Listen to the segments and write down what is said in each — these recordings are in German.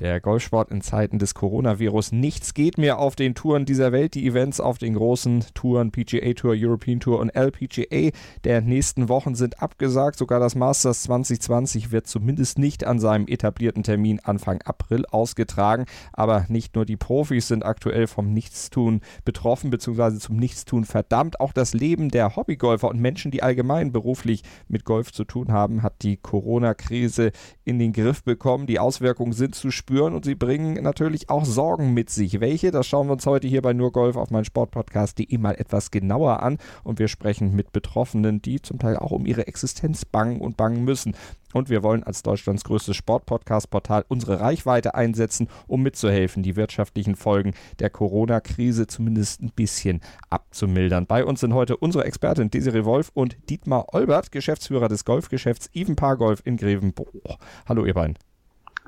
der Golfsport in Zeiten des Coronavirus. Nichts geht mehr auf den Touren dieser Welt. Die Events auf den großen Touren, PGA Tour, European Tour und LPGA der nächsten Wochen sind abgesagt. Sogar das Masters 2020 wird zumindest nicht an seinem etablierten Termin Anfang April ausgetragen. Aber nicht nur die Profis sind aktuell vom Nichtstun betroffen bzw. zum Nichtstun verdammt. Auch das Leben der Hobbygolfer und Menschen, die allgemein beruflich mit Golf zu tun haben, hat die Corona-Krise in den Griff bekommen. Die Auswirkungen sind zu spüren spüren und sie bringen natürlich auch Sorgen mit sich. Welche? Das schauen wir uns heute hier bei Nur Golf auf meinen Sportpodcast.de mal etwas genauer an und wir sprechen mit Betroffenen, die zum Teil auch um ihre Existenz bangen und bangen müssen. Und wir wollen als Deutschlands größtes Sportpodcast-Portal unsere Reichweite einsetzen, um mitzuhelfen, die wirtschaftlichen Folgen der Corona-Krise zumindest ein bisschen abzumildern. Bei uns sind heute unsere Expertin Desiree Wolf und Dietmar Olbert, Geschäftsführer des Golfgeschäfts Even Golf in Grevenbruch. Hallo ihr beiden.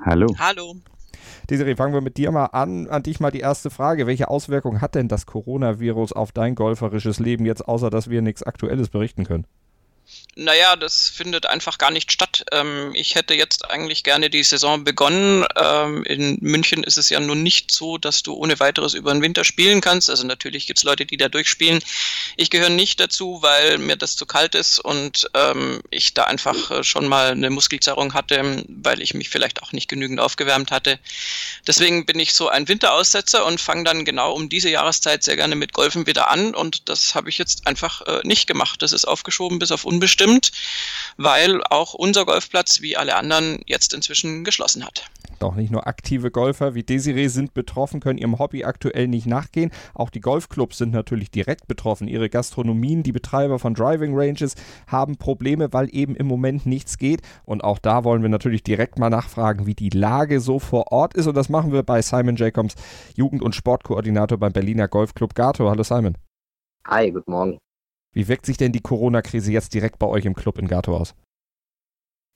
Hallo. Hallo. Desiree, fangen wir mit dir mal an. An dich mal die erste Frage. Welche Auswirkungen hat denn das Coronavirus auf dein golferisches Leben jetzt, außer dass wir nichts Aktuelles berichten können? Naja, das findet einfach gar nicht statt. Ähm, ich hätte jetzt eigentlich gerne die Saison begonnen. Ähm, in München ist es ja nun nicht so, dass du ohne weiteres über den Winter spielen kannst. Also natürlich gibt es Leute, die da durchspielen. Ich gehöre nicht dazu, weil mir das zu kalt ist und ähm, ich da einfach äh, schon mal eine Muskelzerrung hatte, weil ich mich vielleicht auch nicht genügend aufgewärmt hatte. Deswegen bin ich so ein Winteraussetzer und fange dann genau um diese Jahreszeit sehr gerne mit Golfen wieder an und das habe ich jetzt einfach äh, nicht gemacht. Das ist aufgeschoben bis auf unbestimmt, weil auch unser Golfplatz wie alle anderen jetzt inzwischen geschlossen hat. Auch nicht nur aktive Golfer wie Desiree sind betroffen, können ihrem Hobby aktuell nicht nachgehen. Auch die Golfclubs sind natürlich direkt betroffen. Ihre Gastronomien, die Betreiber von Driving Ranges haben Probleme, weil eben im Moment nichts geht. Und auch da wollen wir natürlich direkt mal nachfragen, wie die Lage so vor Ort ist. Und das machen wir bei Simon Jacobs, Jugend- und Sportkoordinator beim Berliner Golfclub Gato. Hallo Simon. Hi, guten Morgen. Wie wirkt sich denn die Corona-Krise jetzt direkt bei euch im Club in Gato aus?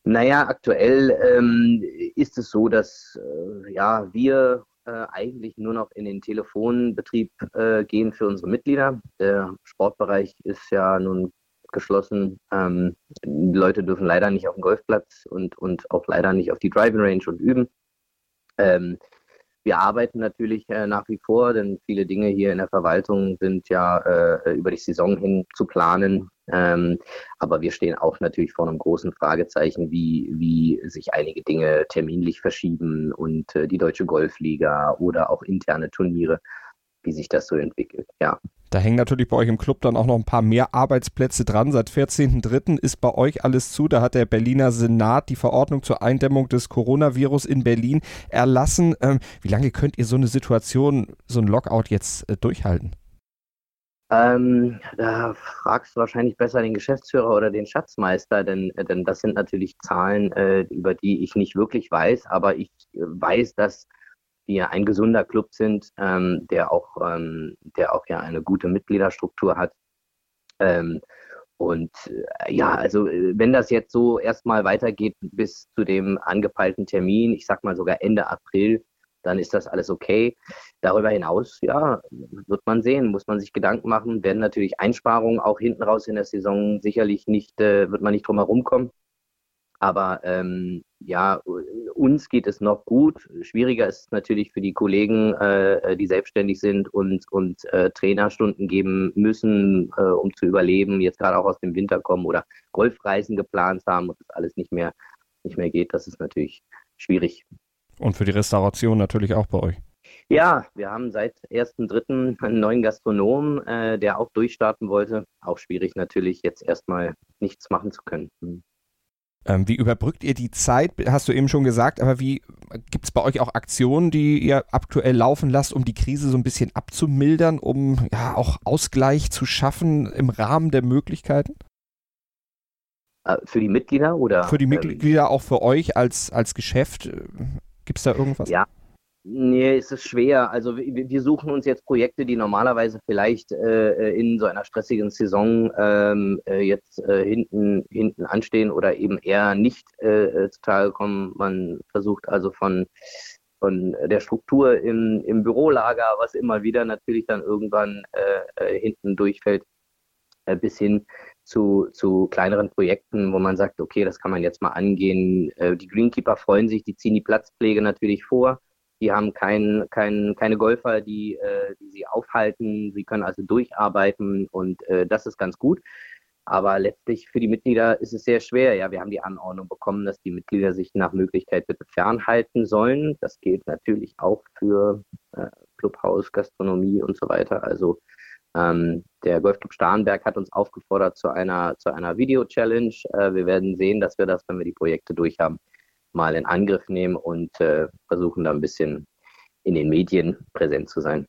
Naja, aktuell ähm, ist es so, dass äh, ja, wir äh, eigentlich nur noch in den Telefonbetrieb äh, gehen für unsere Mitglieder. Der Sportbereich ist ja nun geschlossen. Ähm, die Leute dürfen leider nicht auf den Golfplatz und, und auch leider nicht auf die Driving Range und üben. Ähm, wir arbeiten natürlich äh, nach wie vor, denn viele Dinge hier in der Verwaltung sind ja äh, über die Saison hin zu planen. Ähm, aber wir stehen auch natürlich vor einem großen Fragezeichen, wie, wie sich einige Dinge terminlich verschieben und äh, die Deutsche Golfliga oder auch interne Turniere, wie sich das so entwickelt. Ja. Da hängen natürlich bei euch im Club dann auch noch ein paar mehr Arbeitsplätze dran. Seit 14.03. ist bei euch alles zu. Da hat der Berliner Senat die Verordnung zur Eindämmung des Coronavirus in Berlin erlassen. Ähm, wie lange könnt ihr so eine Situation, so ein Lockout jetzt äh, durchhalten? Ähm, da fragst du wahrscheinlich besser den Geschäftsführer oder den Schatzmeister, denn, äh, denn das sind natürlich Zahlen, äh, über die ich nicht wirklich weiß, aber ich äh, weiß, dass wir ein gesunder Club sind, ähm, der auch, ähm, der auch ja eine gute Mitgliederstruktur hat. Ähm, und äh, ja, also äh, wenn das jetzt so erstmal weitergeht bis zu dem angepeilten Termin, ich sag mal sogar Ende April, dann ist das alles okay. Darüber hinaus, ja, wird man sehen, muss man sich Gedanken machen, werden natürlich Einsparungen auch hinten raus in der Saison sicherlich nicht, äh, wird man nicht drum herum kommen. Aber ähm, ja, uns geht es noch gut. Schwieriger ist es natürlich für die Kollegen, äh, die selbstständig sind und, und äh, Trainerstunden geben müssen, äh, um zu überleben, jetzt gerade auch aus dem Winter kommen oder Golfreisen geplant haben und das alles nicht mehr, nicht mehr geht. Das ist natürlich schwierig. Und für die Restauration natürlich auch bei euch. Ja, wir haben seit 1.3. einen neuen Gastronom, äh, der auch durchstarten wollte. Auch schwierig natürlich, jetzt erstmal nichts machen zu können. Hm. Ähm, wie überbrückt ihr die Zeit? Hast du eben schon gesagt, aber wie gibt es bei euch auch Aktionen, die ihr aktuell laufen lasst, um die Krise so ein bisschen abzumildern, um ja auch Ausgleich zu schaffen im Rahmen der Möglichkeiten? Äh, für die Mitglieder oder? Für die Mitglieder, auch für euch als, als Geschäft. Gibt es da irgendwas? Ja, Nee, es ist schwer. Also wir, wir, suchen uns jetzt Projekte, die normalerweise vielleicht äh, in so einer stressigen Saison ähm, äh, jetzt äh, hinten, hinten anstehen oder eben eher nicht äh, äh zutage kommen. Man versucht also von, von der Struktur im, im Bürolager, was immer wieder natürlich dann irgendwann äh, äh hinten durchfällt, äh, bis hin zu, zu kleineren Projekten, wo man sagt, okay, das kann man jetzt mal angehen. Äh, die Greenkeeper freuen sich, die ziehen die Platzpflege natürlich vor die haben kein, kein, keine Golfer, die, äh, die sie aufhalten. Sie können also durcharbeiten und äh, das ist ganz gut. Aber letztlich für die Mitglieder ist es sehr schwer. Ja, wir haben die Anordnung bekommen, dass die Mitglieder sich nach Möglichkeit bitte fernhalten sollen. Das gilt natürlich auch für äh, Clubhaus, Gastronomie und so weiter. Also ähm, der Golfclub Starnberg hat uns aufgefordert zu einer, zu einer Video-Challenge. Äh, wir werden sehen, dass wir das, wenn wir die Projekte durch haben, mal in Angriff nehmen und äh, versuchen da ein bisschen in den Medien präsent zu sein.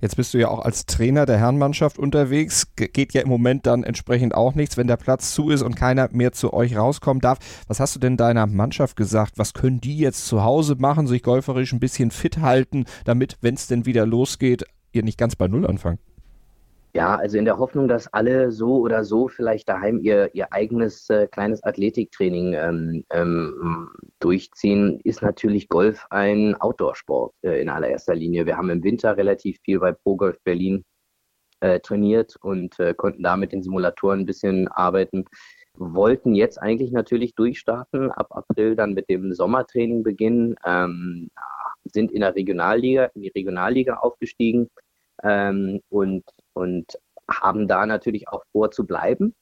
Jetzt bist du ja auch als Trainer der Herrenmannschaft unterwegs. Geht ja im Moment dann entsprechend auch nichts, wenn der Platz zu ist und keiner mehr zu euch rauskommen darf. Was hast du denn deiner Mannschaft gesagt? Was können die jetzt zu Hause machen, sich golferisch ein bisschen fit halten, damit, wenn es denn wieder losgeht, ihr nicht ganz bei Null anfangt? Ja, also in der Hoffnung, dass alle so oder so vielleicht daheim ihr, ihr eigenes äh, kleines Athletiktraining ähm, ähm, durchziehen, ist natürlich Golf ein Outdoor-Sport äh, in allererster Linie. Wir haben im Winter relativ viel bei Pro Golf Berlin äh, trainiert und äh, konnten da mit den Simulatoren ein bisschen arbeiten. Wollten jetzt eigentlich natürlich durchstarten, ab April dann mit dem Sommertraining beginnen, ähm, sind in der Regionalliga, in die Regionalliga aufgestiegen ähm, und, und haben da natürlich auch vor zu bleiben.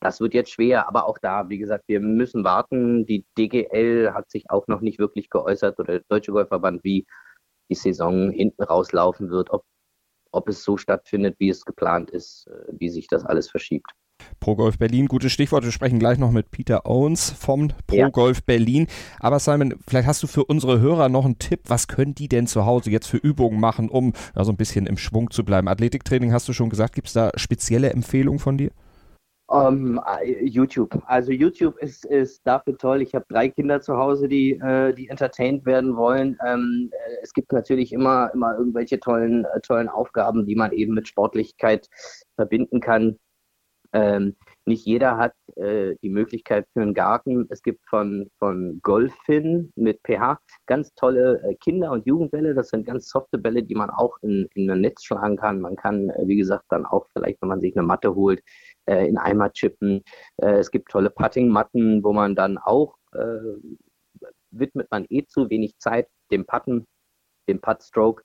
Das wird jetzt schwer, aber auch da, wie gesagt, wir müssen warten. Die DGL hat sich auch noch nicht wirklich geäußert oder der Deutsche Golfverband, wie die Saison hinten rauslaufen wird, ob, ob es so stattfindet, wie es geplant ist, äh, wie sich das alles verschiebt. Pro Golf Berlin, gutes Stichwort. Wir sprechen gleich noch mit Peter Owens vom Pro ja. Golf Berlin. Aber Simon, vielleicht hast du für unsere Hörer noch einen Tipp. Was können die denn zu Hause jetzt für Übungen machen, um ja, so ein bisschen im Schwung zu bleiben? Athletiktraining hast du schon gesagt. Gibt es da spezielle Empfehlungen von dir? Um, ähm, YouTube. Also YouTube ist, ist dafür toll. Ich habe drei Kinder zu Hause, die, äh, die entertained werden wollen. Ähm, äh, es gibt natürlich immer, immer irgendwelche tollen, äh, tollen Aufgaben, die man eben mit Sportlichkeit verbinden kann. Ähm, nicht jeder hat äh, die Möglichkeit für einen Garten. Es gibt von, von Golfin mit pH ganz tolle äh, Kinder- und Jugendbälle. Das sind ganz softe Bälle, die man auch in, in ein Netz schlagen kann. Man kann, äh, wie gesagt, dann auch vielleicht, wenn man sich eine Matte holt, äh, in Eimer chippen. Äh, es gibt tolle Putting-Matten, wo man dann auch, äh, widmet man eh zu wenig Zeit dem Putten, dem Putt-Stroke,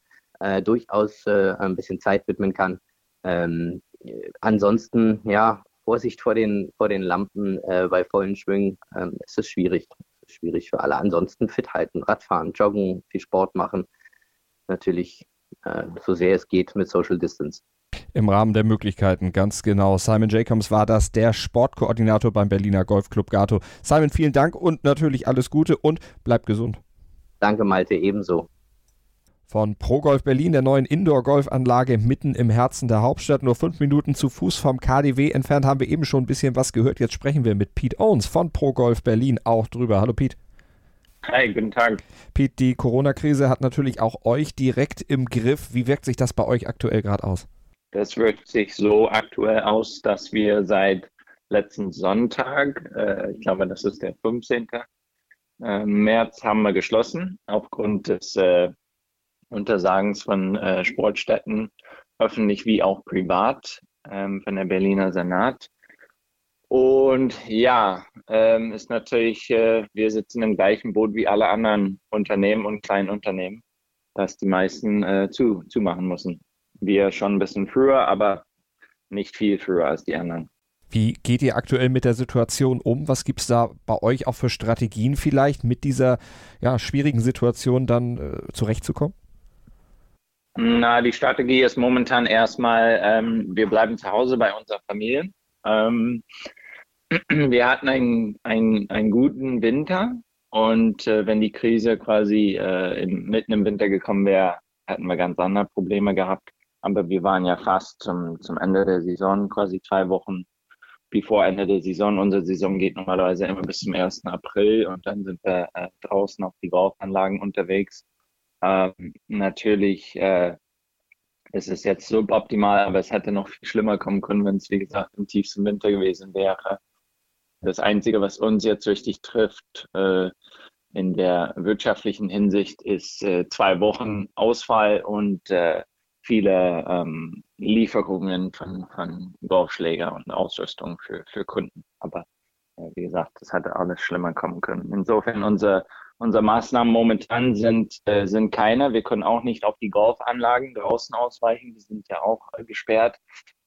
durchaus ein bisschen Zeit widmen kann. Ähm, ansonsten, ja, Vorsicht vor den, vor den Lampen äh, bei vollen Schwüngen. Ähm, es ist schwierig. Schwierig für alle. Ansonsten fit halten, Radfahren, Joggen, viel Sport machen. Natürlich, äh, so sehr es geht, mit Social Distance. Im Rahmen der Möglichkeiten, ganz genau. Simon Jacobs war das, der Sportkoordinator beim Berliner Golfclub Gato. Simon, vielen Dank und natürlich alles Gute und bleib gesund. Danke, Malte, ebenso von ProGolf Berlin, der neuen Indoor-Golfanlage mitten im Herzen der Hauptstadt. Nur fünf Minuten zu Fuß vom KDW entfernt haben wir eben schon ein bisschen was gehört. Jetzt sprechen wir mit Pete Owens von ProGolf Berlin auch drüber. Hallo Pete. Hi, guten Tag. Pete, die Corona-Krise hat natürlich auch euch direkt im Griff. Wie wirkt sich das bei euch aktuell gerade aus? Das wirkt sich so aktuell aus, dass wir seit letzten Sonntag, äh, ich glaube, das ist der 15. Äh, März, haben wir geschlossen aufgrund des äh, Untersagens von äh, Sportstätten, öffentlich wie auch privat, ähm, von der Berliner Senat. Und ja, ähm, ist natürlich, äh, wir sitzen im gleichen Boot wie alle anderen Unternehmen und kleinen Unternehmen, dass die meisten äh, zu, zumachen müssen. Wir schon ein bisschen früher, aber nicht viel früher als die anderen. Wie geht ihr aktuell mit der Situation um? Was gibt es da bei euch auch für Strategien vielleicht, mit dieser ja, schwierigen Situation dann äh, zurechtzukommen? Na, die Strategie ist momentan erstmal, ähm, wir bleiben zu Hause bei unserer Familie. Ähm, wir hatten einen, einen, guten Winter und äh, wenn die Krise quasi äh, in, mitten im Winter gekommen wäre, hätten wir ganz andere Probleme gehabt. Aber wir waren ja fast zum, zum Ende der Saison, quasi zwei Wochen bevor Ende der Saison. Unsere Saison geht normalerweise immer bis zum 1. April und dann sind wir äh, draußen auf die Golfanlagen unterwegs. Ähm, natürlich äh, ist es jetzt suboptimal, aber es hätte noch viel schlimmer kommen können, wenn es, wie gesagt, im tiefsten Winter gewesen wäre. Das Einzige, was uns jetzt richtig trifft äh, in der wirtschaftlichen Hinsicht, ist äh, zwei Wochen Ausfall und äh, viele ähm, Lieferungen von, von Golfschläger und Ausrüstung für, für Kunden. Aber äh, wie gesagt, das hätte alles schlimmer kommen können. Insofern unsere, unsere Maßnahmen momentan sind, äh, sind keine. Wir können auch nicht auf die Golfanlagen draußen ausweichen. Die sind ja auch äh, gesperrt.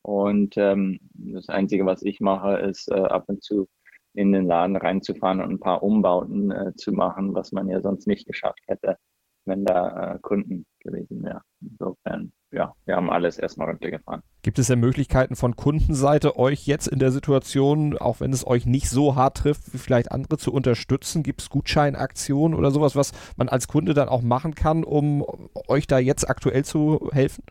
Und ähm, das Einzige, was ich mache, ist äh, ab und zu in den Laden reinzufahren und ein paar Umbauten äh, zu machen, was man ja sonst nicht geschafft hätte, wenn da äh, Kunden gewesen wären. Insofern, ja, wir haben alles erstmal runtergefahren. Gibt es denn Möglichkeiten von Kundenseite, euch jetzt in der Situation, auch wenn es euch nicht so hart trifft, wie vielleicht andere zu unterstützen? Gibt es Gutscheinaktionen oder sowas, was man als Kunde dann auch machen kann, um euch da jetzt aktuell zu helfen?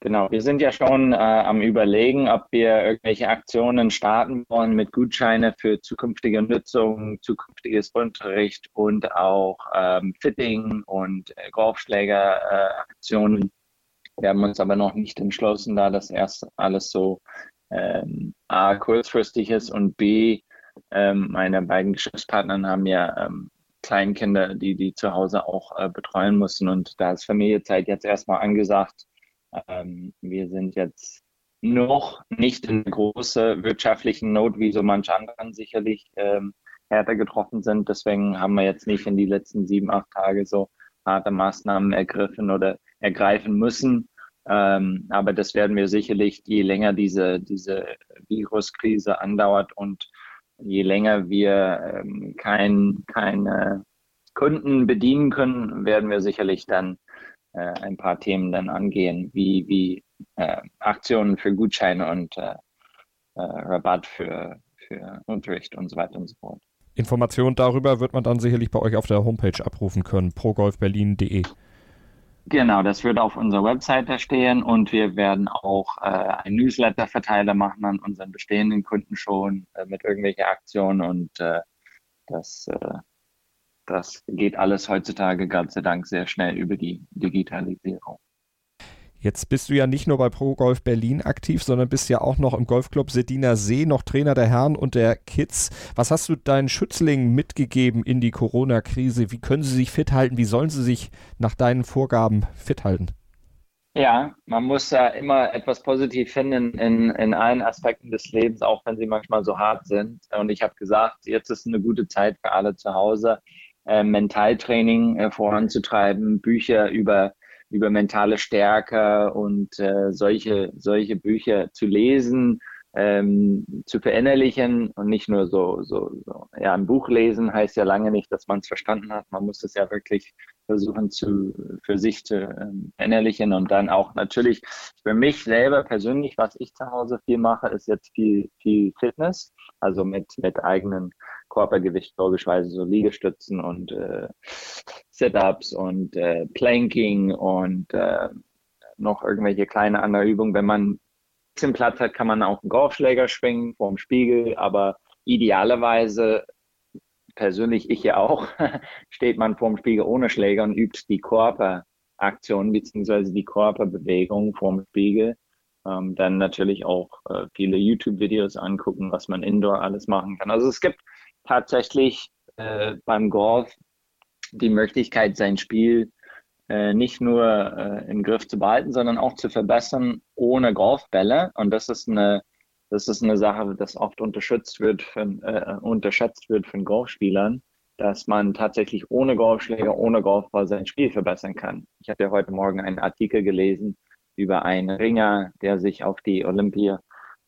Genau, wir sind ja schon äh, am Überlegen, ob wir irgendwelche Aktionen starten wollen mit Gutscheine für zukünftige Nutzung, zukünftiges Unterricht und auch ähm, Fitting und äh, Golfschlägeraktionen. Äh, wir haben uns aber noch nicht entschlossen, da das erst alles so ähm, A, kurzfristig ist und B, ähm, meine beiden Geschäftspartner haben ja ähm, Kleinkinder, die die zu Hause auch äh, betreuen müssen und da ist Familiezeit jetzt erstmal angesagt ähm, wir sind jetzt noch nicht in große wirtschaftlichen Not, wie so manche anderen sicherlich ähm, härter getroffen sind. Deswegen haben wir jetzt nicht in die letzten sieben, acht Tage so harte Maßnahmen ergriffen oder ergreifen müssen. Ähm, aber das werden wir sicherlich, je länger diese, diese Viruskrise andauert und je länger wir ähm, kein, keine Kunden bedienen können, werden wir sicherlich dann äh, ein paar Themen dann angehen, wie, wie äh, Aktionen für Gutscheine und äh, äh, Rabatt für, für Unterricht und so weiter und so fort. Informationen darüber wird man dann sicherlich bei euch auf der Homepage abrufen können, progolfberlin.de. Genau, das wird auf unserer Webseite stehen und wir werden auch äh, einen Newsletter-Verteiler machen an unseren bestehenden Kunden schon äh, mit irgendwelchen Aktionen und äh, das äh, das geht alles heutzutage Gott sei Dank sehr schnell über die Digitalisierung. Jetzt bist du ja nicht nur bei Pro Golf Berlin aktiv, sondern bist ja auch noch im Golfclub Sediner See, noch Trainer der Herren und der Kids. Was hast du deinen Schützlingen mitgegeben in die Corona-Krise? Wie können sie sich fit halten? Wie sollen sie sich nach deinen Vorgaben fit halten? Ja, man muss ja immer etwas positiv finden in, in allen Aspekten des Lebens, auch wenn sie manchmal so hart sind. Und ich habe gesagt, jetzt ist eine gute Zeit für alle zu Hause äh, Mentaltraining äh, voranzutreiben, Bücher über über mentale Stärke und äh, solche solche Bücher zu lesen, ähm, zu verinnerlichen und nicht nur so, so, so. Ja, ein Buch lesen heißt ja lange nicht, dass man es verstanden hat. Man muss es ja wirklich versuchen zu für sich zu ähm, verinnerlichen und dann auch natürlich für mich selber persönlich, was ich zu Hause viel mache, ist jetzt viel viel Fitness, also mit mit eigenen Körpergewicht, logischerweise so Liegestützen und äh, Sit-ups und äh, Planking und äh, noch irgendwelche kleine andere Übungen. Wenn man ein bisschen Platz hat, kann man auch einen Golfschläger schwingen vorm Spiegel, aber idealerweise, persönlich ich ja auch, steht man vorm Spiegel ohne Schläger und übt die Körperaktion bzw. die Körperbewegung vorm Spiegel. Ähm, dann natürlich auch äh, viele YouTube-Videos angucken, was man indoor alles machen kann. Also es gibt tatsächlich äh, beim Golf die Möglichkeit, sein Spiel äh, nicht nur äh, im Griff zu behalten, sondern auch zu verbessern ohne Golfbälle. Und das ist eine, das ist eine Sache, das oft unterschätzt wird von, äh, unterschätzt wird von Golfspielern, dass man tatsächlich ohne Golfschläger, ohne Golfball sein Spiel verbessern kann. Ich habe ja heute Morgen einen Artikel gelesen über einen Ringer, der sich auf die Olympia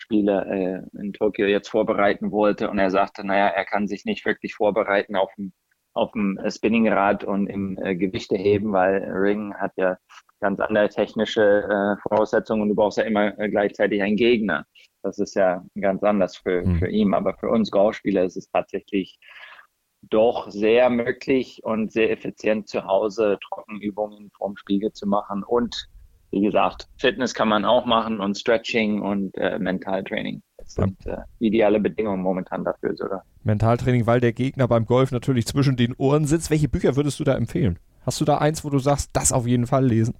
Spiele äh, in Tokio jetzt vorbereiten wollte und er sagte, naja, er kann sich nicht wirklich vorbereiten auf dem, auf dem Spinningrad und im äh, Gewichte heben, weil Ring hat ja ganz andere technische äh, Voraussetzungen und du brauchst ja immer äh, gleichzeitig einen Gegner. Das ist ja ganz anders für, mhm. für ihn. Aber für uns Golfspieler ist es tatsächlich doch sehr möglich und sehr effizient zu Hause Trockenübungen vorm Spiegel zu machen und wie gesagt, Fitness kann man auch machen und Stretching und äh, Mentaltraining. Das sind äh, ideale Bedingungen momentan dafür sogar. Mentaltraining, weil der Gegner beim Golf natürlich zwischen den Ohren sitzt. Welche Bücher würdest du da empfehlen? Hast du da eins, wo du sagst, das auf jeden Fall lesen?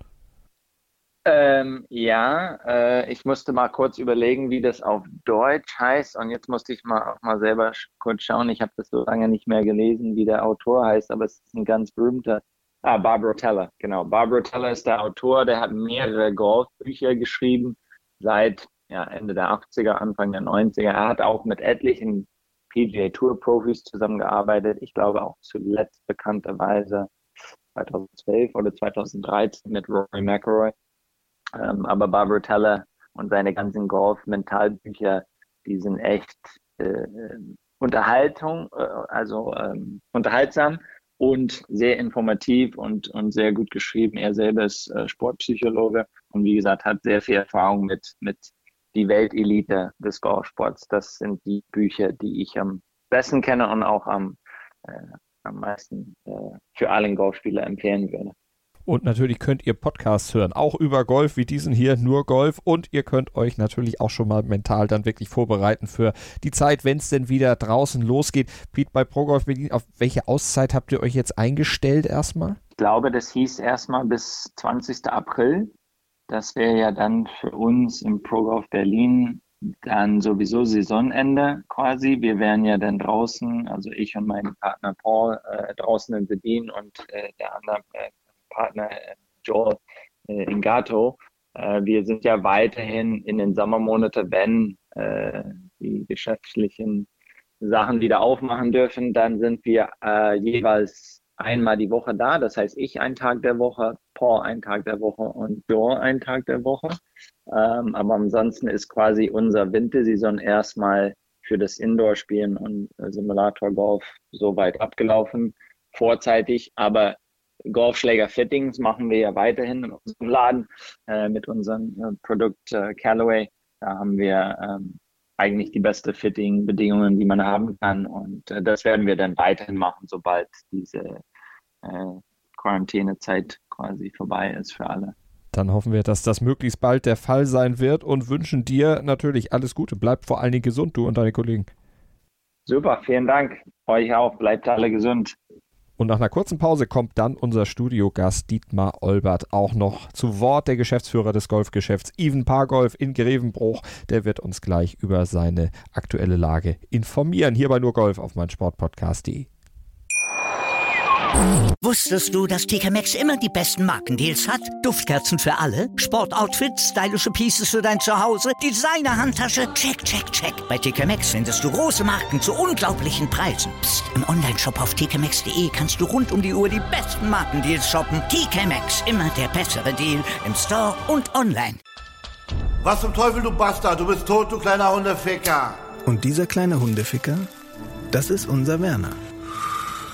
Ähm, ja, äh, ich musste mal kurz überlegen, wie das auf Deutsch heißt. Und jetzt musste ich mal auch mal selber kurz schauen. Ich habe das so lange nicht mehr gelesen, wie der Autor heißt, aber es ist ein ganz berühmter. Ah, Barbara Teller, genau. Barbara Teller ist der Autor, der hat mehrere Golfbücher geschrieben seit ja, Ende der 80er, Anfang der 90er. Er hat auch mit etlichen PGA Tour Profis zusammengearbeitet. Ich glaube auch zuletzt bekannterweise 2012 oder 2013 mit Rory McIlroy. Ähm, aber Barbara Teller und seine ganzen Golf-Mentalbücher, die sind echt äh, Unterhaltung, äh, also ähm, unterhaltsam und sehr informativ und, und sehr gut geschrieben. Er selber ist äh, Sportpsychologe und wie gesagt hat sehr viel Erfahrung mit, mit die Weltelite des Golfsports. Das sind die Bücher, die ich am besten kenne und auch am, äh, am meisten äh, für alle Golfspieler empfehlen würde. Und natürlich könnt ihr Podcasts hören, auch über Golf wie diesen hier, nur Golf. Und ihr könnt euch natürlich auch schon mal mental dann wirklich vorbereiten für die Zeit, wenn es denn wieder draußen losgeht. Piet, bei ProGolf Berlin, auf welche Auszeit habt ihr euch jetzt eingestellt erstmal? Ich glaube, das hieß erstmal bis 20. April. Das wäre ja dann für uns im ProGolf Berlin dann sowieso Saisonende quasi. Wir wären ja dann draußen, also ich und mein Partner Paul äh, draußen in Berlin und äh, der andere äh, Partner äh, Joel äh, Ingato. Äh, wir sind ja weiterhin in den Sommermonaten, wenn die geschäftlichen Sachen wieder aufmachen dürfen, dann sind wir jeweils einmal die Woche da. Das heißt, ich einen Tag der Woche, Paul einen Tag der Woche und Joel einen Tag der Woche. Ähm, aber ansonsten ist quasi unser Wintersaison erstmal für das Indoor-Spielen und Simulator-Golf so weit abgelaufen, vorzeitig. Aber Golfschläger-Fittings machen wir ja weiterhin in unserem Laden äh, mit unserem äh, Produkt äh, Callaway. Da haben wir ähm, eigentlich die beste Fitting-Bedingungen, die man haben kann. Und äh, das werden wir dann weiterhin machen, sobald diese äh, Quarantänezeit quasi vorbei ist für alle. Dann hoffen wir, dass das möglichst bald der Fall sein wird und wünschen dir natürlich alles Gute. Bleib vor allen Dingen gesund, du und deine Kollegen. Super, vielen Dank. Euch auch. Bleibt alle gesund. Und nach einer kurzen Pause kommt dann unser Studiogast Dietmar Olbert auch noch zu Wort, der Geschäftsführer des Golfgeschäfts Even Pargolf in Grevenbruch. Der wird uns gleich über seine aktuelle Lage informieren. Hier bei nur Golf auf meinsportpodcast.de. Wusstest du, dass TK Maxx immer die besten Markendeals hat? Duftkerzen für alle, Sportoutfits, stylische Pieces für dein Zuhause, Designer-Handtasche, check, check, check. Bei TK Maxx findest du große Marken zu unglaublichen Preisen. Psst. im Onlineshop auf tkmaxx.de kannst du rund um die Uhr die besten Markendeals shoppen. TK Maxx, immer der bessere Deal im Store und online. Was zum Teufel, du Bastard? Du bist tot, du kleiner Hundeficker. Und dieser kleine Hundeficker, das ist unser Werner.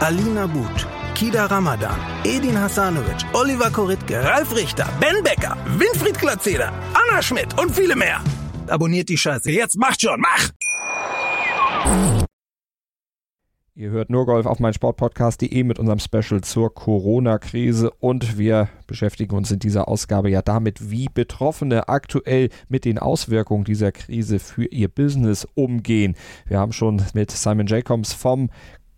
Alina But, Kida Ramadan, Edin Hasanovic, Oliver Koritke, Ralf Richter, Ben Becker, Winfried Glatzeder, Anna Schmidt und viele mehr. Abonniert die Scheiße. Jetzt macht schon, mach! Ihr hört nur Golf auf meinsportpodcast.de mit unserem Special zur Corona-Krise und wir beschäftigen uns in dieser Ausgabe ja damit, wie Betroffene aktuell mit den Auswirkungen dieser Krise für ihr Business umgehen. Wir haben schon mit Simon Jacobs vom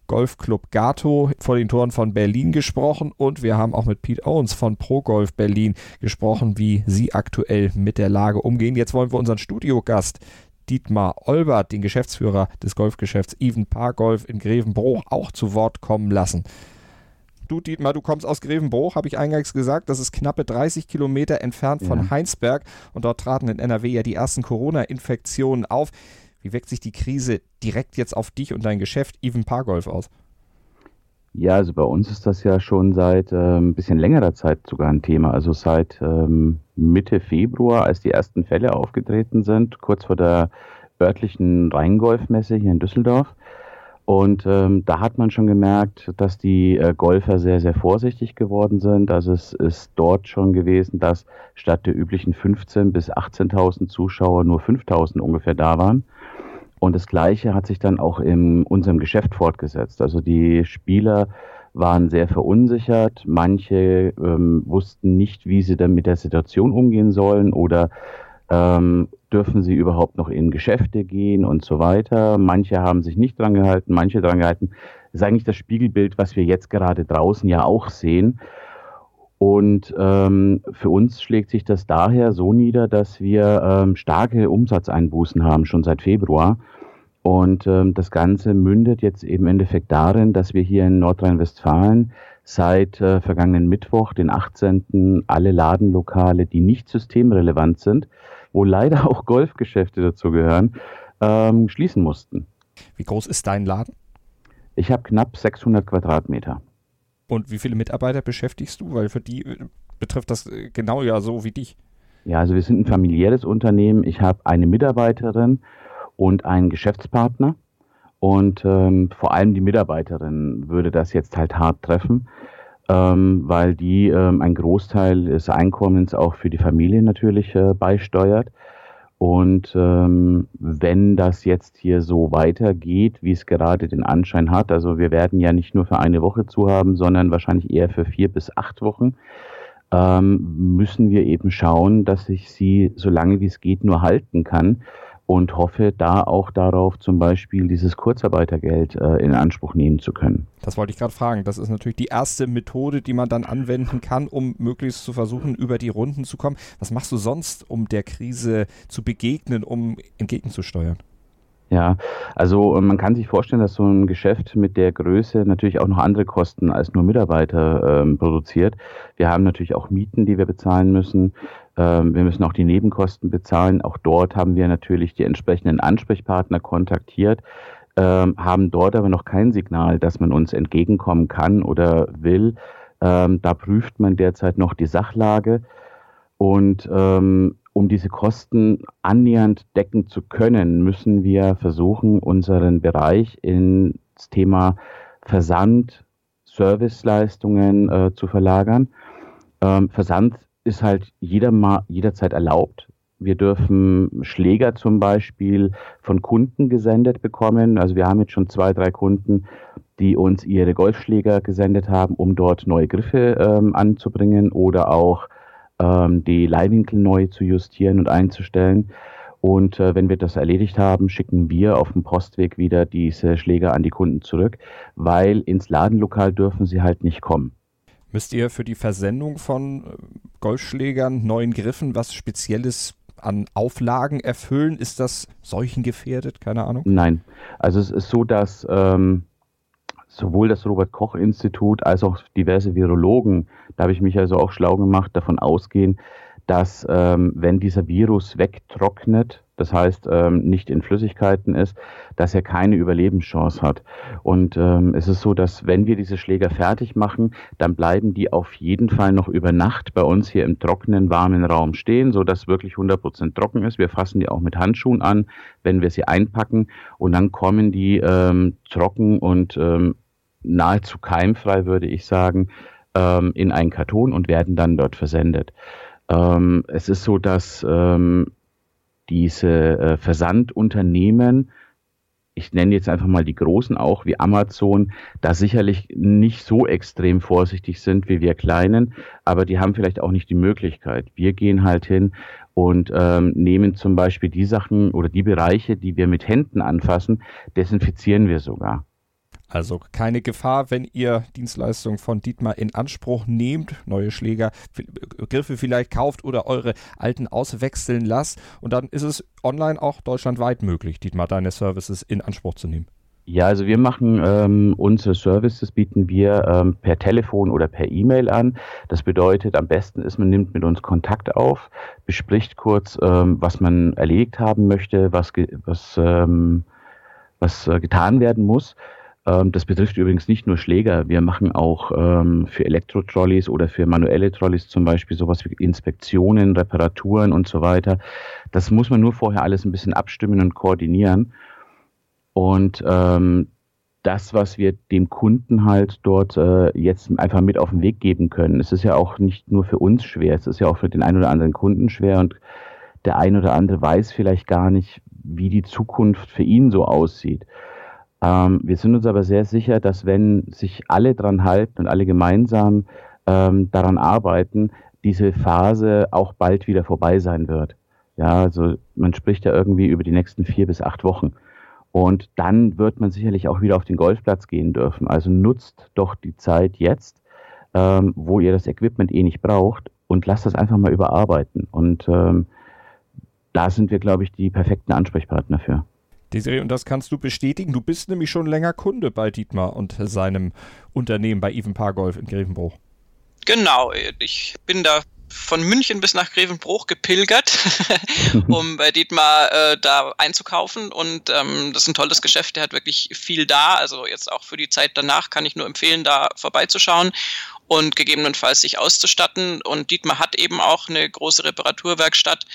Golfclub Gato vor den Toren von Berlin gesprochen und wir haben auch mit Pete Owens von Pro Golf Berlin gesprochen, wie sie aktuell mit der Lage umgehen. Jetzt wollen wir unseren Studiogast Dietmar Olbert, den Geschäftsführer des Golfgeschäfts Even Par Golf in Grevenbruch, auch zu Wort kommen lassen. Du, Dietmar, du kommst aus Grevenbruch, habe ich eingangs gesagt. Das ist knappe 30 Kilometer entfernt von ja. Heinsberg und dort traten in NRW ja die ersten Corona-Infektionen auf. Wie wirkt sich die Krise direkt jetzt auf dich und dein Geschäft Even Pargolf aus? Ja, also bei uns ist das ja schon seit äh, ein bisschen längerer Zeit sogar ein Thema. Also seit ähm, Mitte Februar, als die ersten Fälle aufgetreten sind, kurz vor der örtlichen Rheingolfmesse hier in Düsseldorf. Und ähm, da hat man schon gemerkt, dass die äh, Golfer sehr, sehr vorsichtig geworden sind. Also es ist dort schon gewesen, dass statt der üblichen 15.000 bis 18.000 Zuschauer nur 5.000 ungefähr da waren. Und das Gleiche hat sich dann auch in unserem Geschäft fortgesetzt. Also die Spieler waren sehr verunsichert. Manche ähm, wussten nicht, wie sie dann mit der Situation umgehen sollen oder ähm, dürfen sie überhaupt noch in Geschäfte gehen und so weiter. Manche haben sich nicht dran gehalten, manche dran gehalten. Das ist eigentlich das Spiegelbild, was wir jetzt gerade draußen ja auch sehen. Und ähm, für uns schlägt sich das daher so nieder, dass wir ähm, starke Umsatzeinbußen haben, schon seit Februar. Und ähm, das Ganze mündet jetzt eben im Endeffekt darin, dass wir hier in Nordrhein-Westfalen seit äh, vergangenen Mittwoch, den 18., alle Ladenlokale, die nicht systemrelevant sind, wo leider auch Golfgeschäfte dazu gehören, ähm, schließen mussten. Wie groß ist dein Laden? Ich habe knapp 600 Quadratmeter. Und wie viele Mitarbeiter beschäftigst du? Weil für die äh, betrifft das äh, genau ja so wie dich. Ja, also wir sind ein familiäres Unternehmen. Ich habe eine Mitarbeiterin und einen Geschäftspartner. Und ähm, vor allem die Mitarbeiterin würde das jetzt halt hart treffen, ähm, weil die ähm, einen Großteil des Einkommens auch für die Familie natürlich äh, beisteuert. Und ähm, wenn das jetzt hier so weitergeht, wie es gerade den Anschein hat, also wir werden ja nicht nur für eine Woche zu haben, sondern wahrscheinlich eher für vier bis acht Wochen, ähm, müssen wir eben schauen, dass ich sie so lange wie es geht nur halten kann und hoffe da auch darauf, zum Beispiel dieses Kurzarbeitergeld äh, in Anspruch nehmen zu können. Das wollte ich gerade fragen. Das ist natürlich die erste Methode, die man dann anwenden kann, um möglichst zu versuchen, über die Runden zu kommen. Was machst du sonst, um der Krise zu begegnen, um entgegenzusteuern? Ja, also äh, man kann sich vorstellen, dass so ein Geschäft mit der Größe natürlich auch noch andere Kosten als nur Mitarbeiter ähm, produziert. Wir haben natürlich auch Mieten, die wir bezahlen müssen. Ähm, wir müssen auch die Nebenkosten bezahlen. Auch dort haben wir natürlich die entsprechenden Ansprechpartner kontaktiert, ähm, haben dort aber noch kein Signal, dass man uns entgegenkommen kann oder will. Ähm, da prüft man derzeit noch die Sachlage. Und ähm, um diese Kosten annähernd decken zu können, müssen wir versuchen, unseren Bereich ins Thema Versand, Serviceleistungen äh, zu verlagern. Ähm, Versand ist halt jeder mal, jederzeit erlaubt. Wir dürfen Schläger zum Beispiel von Kunden gesendet bekommen. Also wir haben jetzt schon zwei, drei Kunden, die uns ihre Golfschläger gesendet haben, um dort neue Griffe ähm, anzubringen oder auch ähm, die Leihwinkel neu zu justieren und einzustellen. Und äh, wenn wir das erledigt haben, schicken wir auf dem Postweg wieder diese Schläger an die Kunden zurück, weil ins Ladenlokal dürfen sie halt nicht kommen. Müsst ihr für die Versendung von äh, Golfschlägern, neuen Griffen was Spezielles an Auflagen erfüllen? Ist das seuchengefährdet? Keine Ahnung. Nein. Also es ist so, dass ähm, sowohl das Robert Koch Institut als auch diverse Virologen, da habe ich mich also auch schlau gemacht, davon ausgehen, dass ähm, wenn dieser Virus wegtrocknet, das heißt ähm, nicht in Flüssigkeiten ist, dass er keine Überlebenschance hat. Und ähm, es ist so, dass wenn wir diese Schläger fertig machen, dann bleiben die auf jeden Fall noch über Nacht bei uns hier im trockenen, warmen Raum stehen, so dass wirklich 100% trocken ist. Wir fassen die auch mit Handschuhen an, wenn wir sie einpacken und dann kommen die ähm, trocken und ähm, nahezu keimfrei, würde ich sagen, ähm, in einen Karton und werden dann dort versendet. Ähm, es ist so, dass ähm, diese äh, Versandunternehmen, ich nenne jetzt einfach mal die großen auch wie Amazon, da sicherlich nicht so extrem vorsichtig sind wie wir kleinen, aber die haben vielleicht auch nicht die Möglichkeit. Wir gehen halt hin und ähm, nehmen zum Beispiel die Sachen oder die Bereiche, die wir mit Händen anfassen, desinfizieren wir sogar. Also keine Gefahr, wenn ihr Dienstleistungen von Dietmar in Anspruch nehmt, neue Schläger, Griffe vielleicht kauft oder eure alten auswechseln lasst. Und dann ist es online auch deutschlandweit möglich, Dietmar, deine Services in Anspruch zu nehmen. Ja, also wir machen ähm, unsere Services bieten wir ähm, per Telefon oder per E-Mail an. Das bedeutet, am besten ist, man nimmt mit uns Kontakt auf, bespricht kurz, ähm, was man erlegt haben möchte, was, was, ähm, was äh, getan werden muss. Ähm, das betrifft übrigens nicht nur Schläger. Wir machen auch ähm, für Elektro-Trolleys oder für manuelle Trolleys zum Beispiel sowas wie Inspektionen, Reparaturen und so weiter. Das muss man nur vorher alles ein bisschen abstimmen und koordinieren. Und ähm, das, was wir dem Kunden halt dort äh, jetzt einfach mit auf den Weg geben können. Es ist ja auch nicht nur für uns schwer, es ist ja auch für den einen oder anderen Kunden schwer und der ein oder andere weiß vielleicht gar nicht, wie die Zukunft für ihn so aussieht. Ähm, wir sind uns aber sehr sicher, dass wenn sich alle dran halten und alle gemeinsam ähm, daran arbeiten, diese Phase auch bald wieder vorbei sein wird. Ja, also man spricht ja irgendwie über die nächsten vier bis acht Wochen. Und dann wird man sicherlich auch wieder auf den Golfplatz gehen dürfen. Also nutzt doch die Zeit jetzt, ähm, wo ihr das Equipment eh nicht braucht und lasst das einfach mal überarbeiten. Und ähm, da sind wir, glaube ich, die perfekten Ansprechpartner für. Desiree, und das kannst du bestätigen. Du bist nämlich schon länger Kunde bei Dietmar und seinem Unternehmen bei Even Paar Golf in Grevenbruch. Genau, ich bin da von München bis nach Grevenbruch gepilgert, um bei Dietmar äh, da einzukaufen. Und ähm, das ist ein tolles Geschäft, der hat wirklich viel da. Also jetzt auch für die Zeit danach kann ich nur empfehlen, da vorbeizuschauen und gegebenenfalls sich auszustatten. Und Dietmar hat eben auch eine große Reparaturwerkstatt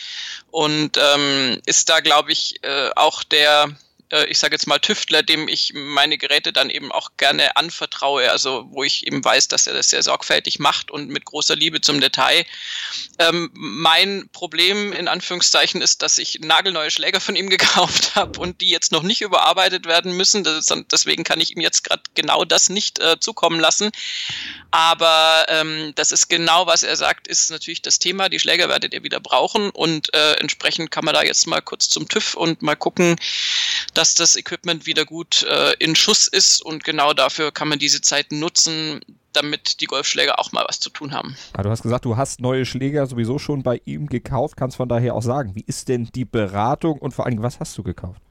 und ähm, ist da, glaube ich, äh, auch der äh, ich sage jetzt mal Tüftler, dem ich meine Geräte dann eben auch gerne anvertraue, also wo ich eben weiß, dass er das sehr sorgfältig macht und mit großer Liebe zum Detail. Ähm, mein Problem in Anführungszeichen ist, dass ich nagelneue Schläger von ihm gekauft habe und die jetzt noch nicht überarbeitet werden müssen. Dann, deswegen kann ich ihm jetzt gerade genau das nicht äh, zukommen lassen. Aber ähm, das ist genau, was er sagt, ist natürlich das Thema. Die Schläger werdet ihr wieder brauchen und äh, entsprechend kann man da jetzt mal kurz zum TÜV und mal gucken, dass das Equipment wieder gut äh, in Schuss ist und genau dafür kann man diese Zeit nutzen, damit die Golfschläger auch mal was zu tun haben. Ah, du hast gesagt, du hast neue Schläger sowieso schon bei ihm gekauft, kannst von daher auch sagen, wie ist denn die Beratung und vor allem, was hast du gekauft?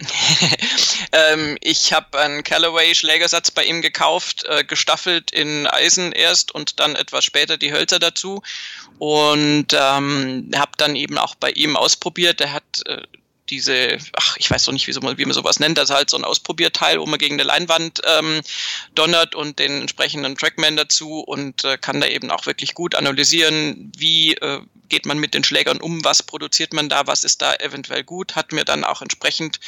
ähm, ich habe einen Callaway Schlägersatz bei ihm gekauft, äh, gestaffelt in Eisen erst und dann etwas später die Hölzer dazu. Und ähm, habe dann eben auch bei ihm ausprobiert. Er hat äh, diese, ach, ich weiß doch nicht, wie, so, wie man sowas nennt, das ist halt so ein Ausprobierteil, wo man gegen eine Leinwand ähm, donnert und den entsprechenden Trackman dazu und äh, kann da eben auch wirklich gut analysieren, wie äh, geht man mit den Schlägern um, was produziert man da, was ist da eventuell gut, hat mir dann auch entsprechend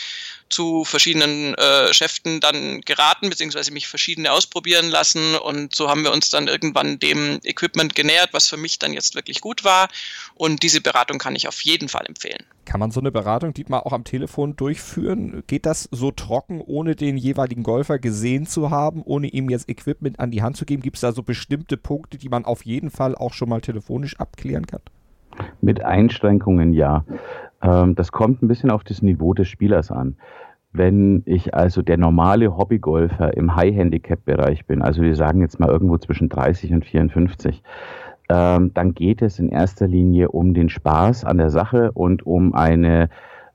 zu verschiedenen äh, Schäften dann geraten, beziehungsweise mich verschiedene ausprobieren lassen. Und so haben wir uns dann irgendwann dem Equipment genähert, was für mich dann jetzt wirklich gut war. Und diese Beratung kann ich auf jeden Fall empfehlen. Kann man so eine Beratung, Dietmar, auch am Telefon durchführen? Geht das so trocken, ohne den jeweiligen Golfer gesehen zu haben, ohne ihm jetzt Equipment an die Hand zu geben? Gibt es da so bestimmte Punkte, die man auf jeden Fall auch schon mal telefonisch abklären kann? Mit Einschränkungen ja. Ähm, das kommt ein bisschen auf das Niveau des Spielers an. Wenn ich also der normale Hobbygolfer im High-Handicap-Bereich bin, also wir sagen jetzt mal irgendwo zwischen 30 und 54, ähm, dann geht es in erster Linie um den Spaß an der Sache und um eine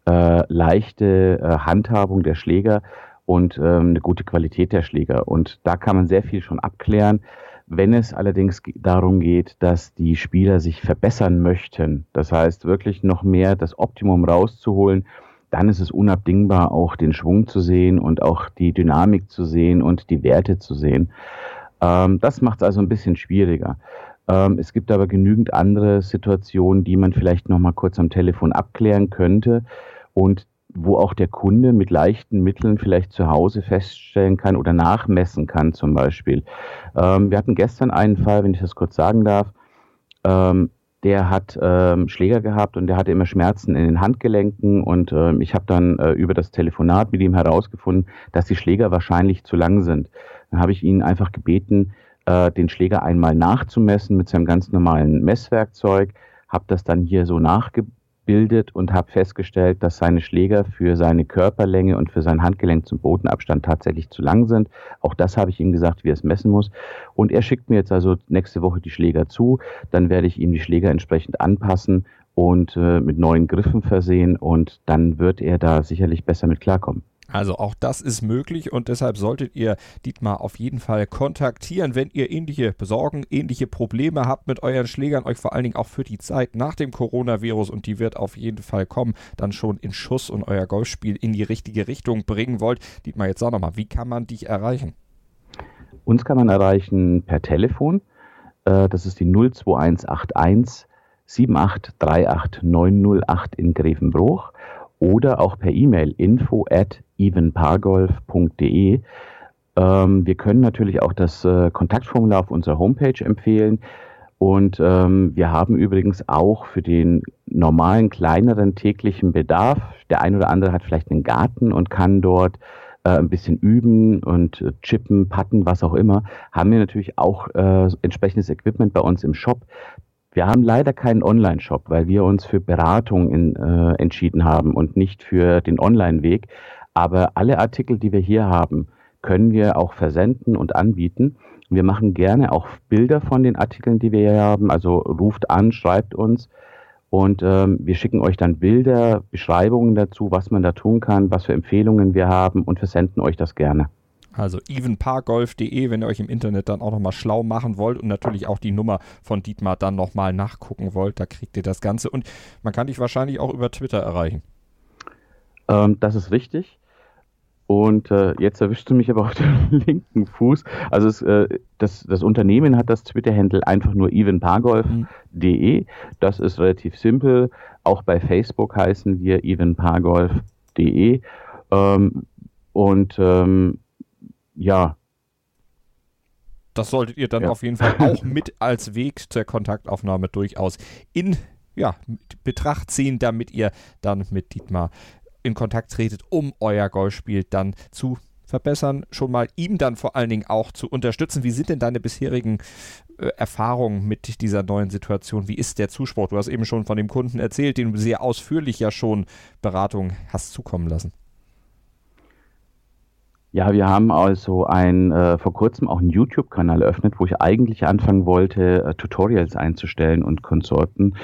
äh, leichte äh, Handhabung der Schläger und ähm, eine gute Qualität der Schläger. Und da kann man sehr viel schon abklären. Wenn es allerdings darum geht, dass die Spieler sich verbessern möchten, das heißt wirklich noch mehr das Optimum rauszuholen, dann ist es unabdingbar, auch den Schwung zu sehen und auch die Dynamik zu sehen und die Werte zu sehen. Ähm, das macht es also ein bisschen schwieriger. Ähm, es gibt aber genügend andere Situationen, die man vielleicht noch mal kurz am Telefon abklären könnte und wo auch der Kunde mit leichten Mitteln vielleicht zu Hause feststellen kann oder nachmessen kann zum Beispiel. Ähm, wir hatten gestern einen Fall, wenn ich das kurz sagen darf, ähm, der hat ähm, Schläger gehabt und der hatte immer Schmerzen in den Handgelenken und ähm, ich habe dann äh, über das Telefonat mit ihm herausgefunden, dass die Schläger wahrscheinlich zu lang sind. Dann habe ich ihn einfach gebeten, äh, den Schläger einmal nachzumessen mit seinem ganz normalen Messwerkzeug, habe das dann hier so nachgebildet bildet und habe festgestellt, dass seine Schläger für seine Körperlänge und für sein Handgelenk zum Bodenabstand tatsächlich zu lang sind. Auch das habe ich ihm gesagt, wie er es messen muss. Und er schickt mir jetzt also nächste Woche die Schläger zu. Dann werde ich ihm die Schläger entsprechend anpassen und äh, mit neuen Griffen versehen und dann wird er da sicherlich besser mit klarkommen. Also auch das ist möglich und deshalb solltet ihr Dietmar auf jeden Fall kontaktieren, wenn ihr ähnliche Besorgen, ähnliche Probleme habt mit euren Schlägern, euch vor allen Dingen auch für die Zeit nach dem Coronavirus und die wird auf jeden Fall kommen, dann schon in Schuss und euer Golfspiel in die richtige Richtung bringen wollt. Dietmar, jetzt sag nochmal, wie kann man dich erreichen? Uns kann man erreichen per Telefon. Äh, das ist die 02181 7838908 in Grevenbruch oder auch per E-Mail info at evenpargolf.de. Ähm, wir können natürlich auch das äh, Kontaktformular auf unserer Homepage empfehlen. Und ähm, wir haben übrigens auch für den normalen, kleineren täglichen Bedarf, der ein oder andere hat vielleicht einen Garten und kann dort äh, ein bisschen üben und äh, chippen, patten, was auch immer, haben wir natürlich auch äh, entsprechendes Equipment bei uns im Shop. Wir haben leider keinen Online-Shop, weil wir uns für Beratung in, äh, entschieden haben und nicht für den Online-Weg. Aber alle Artikel, die wir hier haben, können wir auch versenden und anbieten. Wir machen gerne auch Bilder von den Artikeln, die wir hier haben. Also ruft an, schreibt uns und ähm, wir schicken euch dann Bilder, Beschreibungen dazu, was man da tun kann, was für Empfehlungen wir haben und versenden euch das gerne. Also evenpargolf.de, wenn ihr euch im Internet dann auch nochmal schlau machen wollt und natürlich auch die Nummer von Dietmar dann nochmal nachgucken wollt, da kriegt ihr das Ganze. Und man kann dich wahrscheinlich auch über Twitter erreichen. Ähm, das ist richtig. Und äh, jetzt erwischst du mich aber auf dem linken Fuß. Also es, äh, das, das Unternehmen hat das Twitter-Handle einfach nur evenpargolf.de. Das ist relativ simpel. Auch bei Facebook heißen wir evenpargolf.de. Ähm, und ähm, ja. Das solltet ihr dann ja. auf jeden Fall auch mit als Weg zur Kontaktaufnahme durchaus in ja, Betracht ziehen, damit ihr dann mit Dietmar in Kontakt tretet, um euer Golfspiel dann zu verbessern, schon mal ihm dann vor allen Dingen auch zu unterstützen. Wie sind denn deine bisherigen äh, Erfahrungen mit dieser neuen Situation? Wie ist der Zuspruch? Du hast eben schon von dem Kunden erzählt, den du sehr ausführlich ja schon Beratung hast zukommen lassen. Ja, wir haben also ein, äh, vor kurzem auch einen YouTube-Kanal eröffnet, wo ich eigentlich anfangen wollte, äh, Tutorials einzustellen und Konsorten.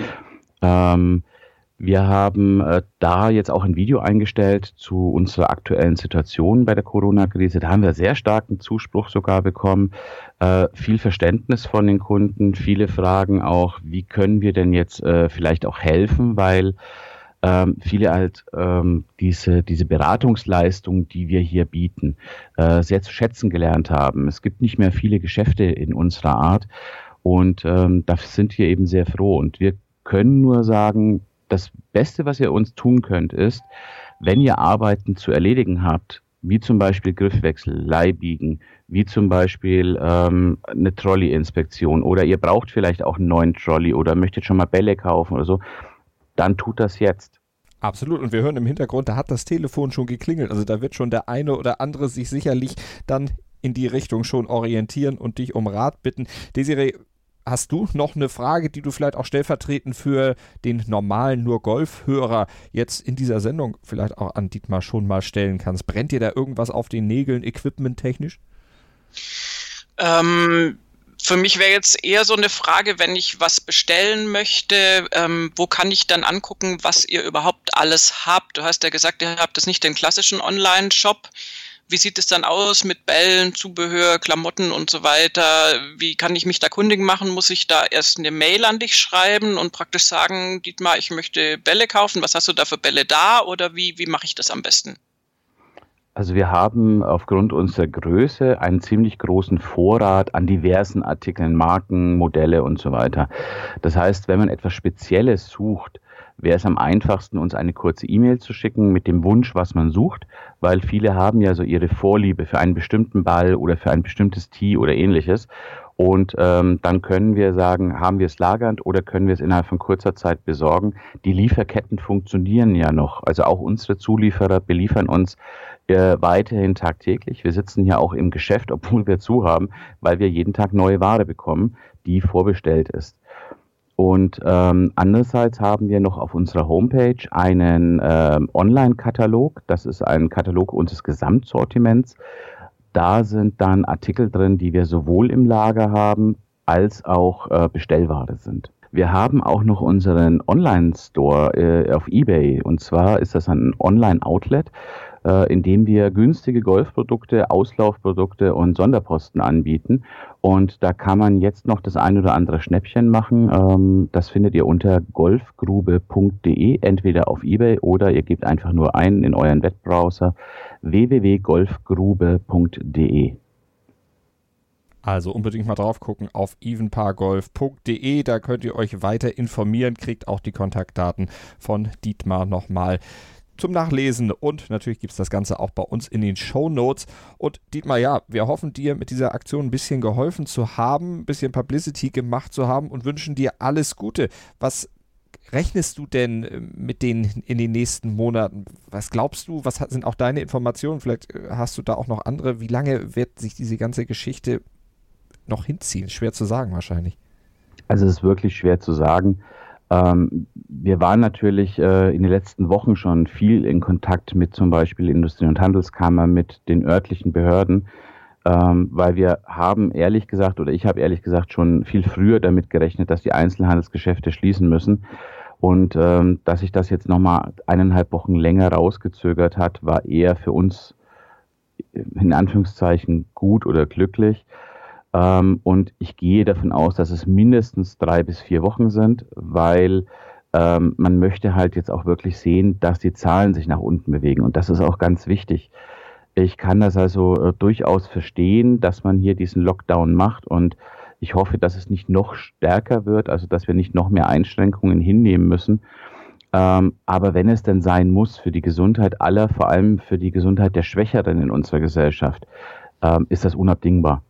Ähm, wir haben äh, da jetzt auch ein Video eingestellt zu unserer aktuellen Situation bei der Corona-Krise. Da haben wir sehr starken Zuspruch sogar bekommen, äh, viel Verständnis von den Kunden, viele Fragen auch, wie können wir denn jetzt äh, vielleicht auch helfen, weil ähm, viele halt ähm, diese, diese Beratungsleistung, die wir hier bieten, äh, sehr zu schätzen gelernt haben. Es gibt nicht mehr viele Geschäfte in unserer Art und ähm, da sind wir eben sehr froh und wir können nur sagen, das Beste, was ihr uns tun könnt, ist, wenn ihr Arbeiten zu erledigen habt, wie zum Beispiel Griffwechsel, Leihbiegen, wie zum Beispiel ähm, eine Trolley-Inspektion oder ihr braucht vielleicht auch einen neuen Trolley oder möchtet schon mal Bälle kaufen oder so, dann tut das jetzt. Absolut. Und wir hören im Hintergrund, da hat das Telefon schon geklingelt. Also da wird schon der eine oder andere sich sicherlich dann in die Richtung schon orientieren und dich um Rat bitten. Desiree, hast du noch eine Frage, die du vielleicht auch stellvertretend für den normalen nur Golfhörer jetzt in dieser Sendung vielleicht auch an Dietmar schon mal stellen kannst? Brennt dir da irgendwas auf den Nägeln, equipmenttechnisch? Ähm, für mich wäre jetzt eher so eine Frage, wenn ich was bestellen möchte, ähm, wo kann ich dann angucken, was ihr überhaupt alles habt? Du hast ja gesagt, ihr habt das nicht den klassischen Online-Shop. Wie sieht es dann aus mit Bällen, Zubehör, Klamotten und so weiter? Wie kann ich mich da kundig machen? Muss ich da erst eine Mail an dich schreiben und praktisch sagen, Dietmar, ich möchte Bälle kaufen. Was hast du da für Bälle da? Oder wie, wie mache ich das am besten? Also wir haben aufgrund unserer Größe einen ziemlich großen Vorrat an diversen Artikeln, Marken, Modelle und so weiter. Das heißt, wenn man etwas Spezielles sucht, wäre es am einfachsten, uns eine kurze E-Mail zu schicken mit dem Wunsch, was man sucht, weil viele haben ja so ihre Vorliebe für einen bestimmten Ball oder für ein bestimmtes Tee oder ähnliches. Und ähm, dann können wir sagen, haben wir es lagernd oder können wir es innerhalb von kurzer Zeit besorgen. Die Lieferketten funktionieren ja noch. Also auch unsere Zulieferer beliefern uns äh, weiterhin tagtäglich. Wir sitzen ja auch im Geschäft, obwohl wir zu haben, weil wir jeden Tag neue Ware bekommen, die vorbestellt ist. Und ähm, andererseits haben wir noch auf unserer Homepage einen ähm, Online-Katalog. Das ist ein Katalog unseres Gesamtsortiments. Da sind dann Artikel drin, die wir sowohl im Lager haben als auch äh, Bestellware sind. Wir haben auch noch unseren Online-Store äh, auf eBay. Und zwar ist das ein Online-Outlet, äh, indem wir günstige Golfprodukte, Auslaufprodukte und Sonderposten anbieten. Und da kann man jetzt noch das ein oder andere Schnäppchen machen. Ähm, das findet ihr unter golfgrube.de, entweder auf eBay oder ihr gebt einfach nur ein in euren Webbrowser www.golfgrube.de. Also unbedingt mal drauf gucken auf evenpargolf.de, da könnt ihr euch weiter informieren, kriegt auch die Kontaktdaten von Dietmar nochmal zum Nachlesen und natürlich gibt es das Ganze auch bei uns in den Show Notes. Und Dietmar, ja, wir hoffen dir mit dieser Aktion ein bisschen geholfen zu haben, ein bisschen Publicity gemacht zu haben und wünschen dir alles Gute. Was rechnest du denn äh, mit denen in den nächsten Monaten? Was glaubst du? Was sind auch deine Informationen? Vielleicht äh, hast du da auch noch andere. Wie lange wird sich diese ganze Geschichte noch hinziehen? Schwer zu sagen wahrscheinlich. Also es ist wirklich schwer zu sagen. Ähm, wir waren natürlich äh, in den letzten Wochen schon viel in Kontakt mit zum Beispiel Industrie- und Handelskammer, mit den örtlichen Behörden, ähm, weil wir haben ehrlich gesagt, oder ich habe ehrlich gesagt schon viel früher damit gerechnet, dass die Einzelhandelsgeschäfte schließen müssen. Und ähm, dass sich das jetzt nochmal eineinhalb Wochen länger rausgezögert hat, war eher für uns in Anführungszeichen gut oder glücklich. Ähm, und ich gehe davon aus, dass es mindestens drei bis vier Wochen sind, weil ähm, man möchte halt jetzt auch wirklich sehen, dass die Zahlen sich nach unten bewegen. Und das ist auch ganz wichtig. Ich kann das also äh, durchaus verstehen, dass man hier diesen Lockdown macht und ich hoffe, dass es nicht noch stärker wird, also dass wir nicht noch mehr Einschränkungen hinnehmen müssen. Ähm, aber wenn es denn sein muss für die Gesundheit aller, vor allem für die Gesundheit der Schwächeren in unserer Gesellschaft, ähm, ist das unabdingbar.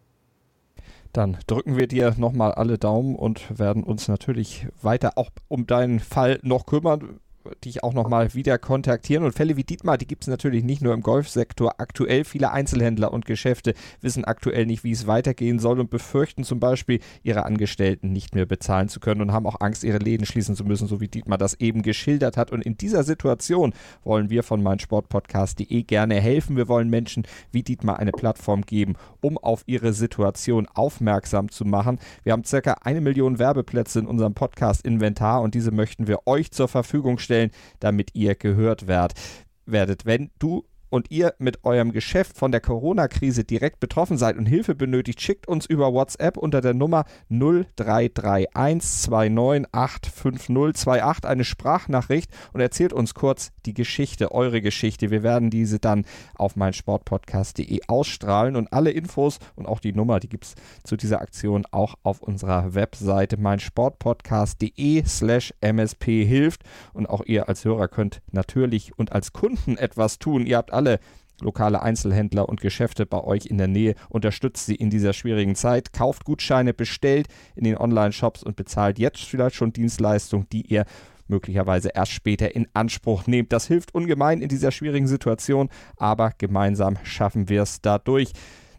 Dann drücken wir dir nochmal alle Daumen und werden uns natürlich weiter auch um deinen Fall noch kümmern dich auch nochmal wieder kontaktieren. Und Fälle wie Dietmar, die gibt es natürlich nicht nur im Golfsektor. Aktuell viele Einzelhändler und Geschäfte wissen aktuell nicht, wie es weitergehen soll und befürchten zum Beispiel, ihre Angestellten nicht mehr bezahlen zu können und haben auch Angst, ihre Läden schließen zu müssen, so wie Dietmar das eben geschildert hat. Und in dieser Situation wollen wir von meinsportpodcast.de gerne helfen. Wir wollen Menschen wie Dietmar eine Plattform geben, um auf ihre Situation aufmerksam zu machen. Wir haben circa eine Million Werbeplätze in unserem Podcast-Inventar und diese möchten wir euch zur Verfügung stellen stellen, damit ihr gehört werdet. Wenn du und ihr mit eurem Geschäft von der Corona-Krise direkt betroffen seid und Hilfe benötigt, schickt uns über WhatsApp unter der Nummer 0331 2985028 eine Sprachnachricht und erzählt uns kurz die Geschichte, eure Geschichte. Wir werden diese dann auf meinsportpodcast.de ausstrahlen und alle Infos und auch die Nummer, die gibt es zu dieser Aktion auch auf unserer Webseite meinsportpodcast.de slash msp hilft und auch ihr als Hörer könnt natürlich und als Kunden etwas tun. Ihr habt alle alle lokale Einzelhändler und Geschäfte bei euch in der Nähe. Unterstützt sie in dieser schwierigen Zeit. Kauft Gutscheine, bestellt in den Online-Shops und bezahlt jetzt vielleicht schon Dienstleistungen, die ihr möglicherweise erst später in Anspruch nehmt. Das hilft ungemein in dieser schwierigen Situation, aber gemeinsam schaffen wir es dadurch.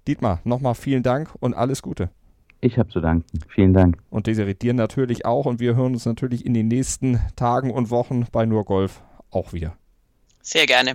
Dietmar, nochmal vielen Dank und alles Gute. Ich habe zu danken. Vielen Dank. Und Desiree dir natürlich auch. Und wir hören uns natürlich in den nächsten Tagen und Wochen bei Nur Golf auch wieder. Sehr gerne.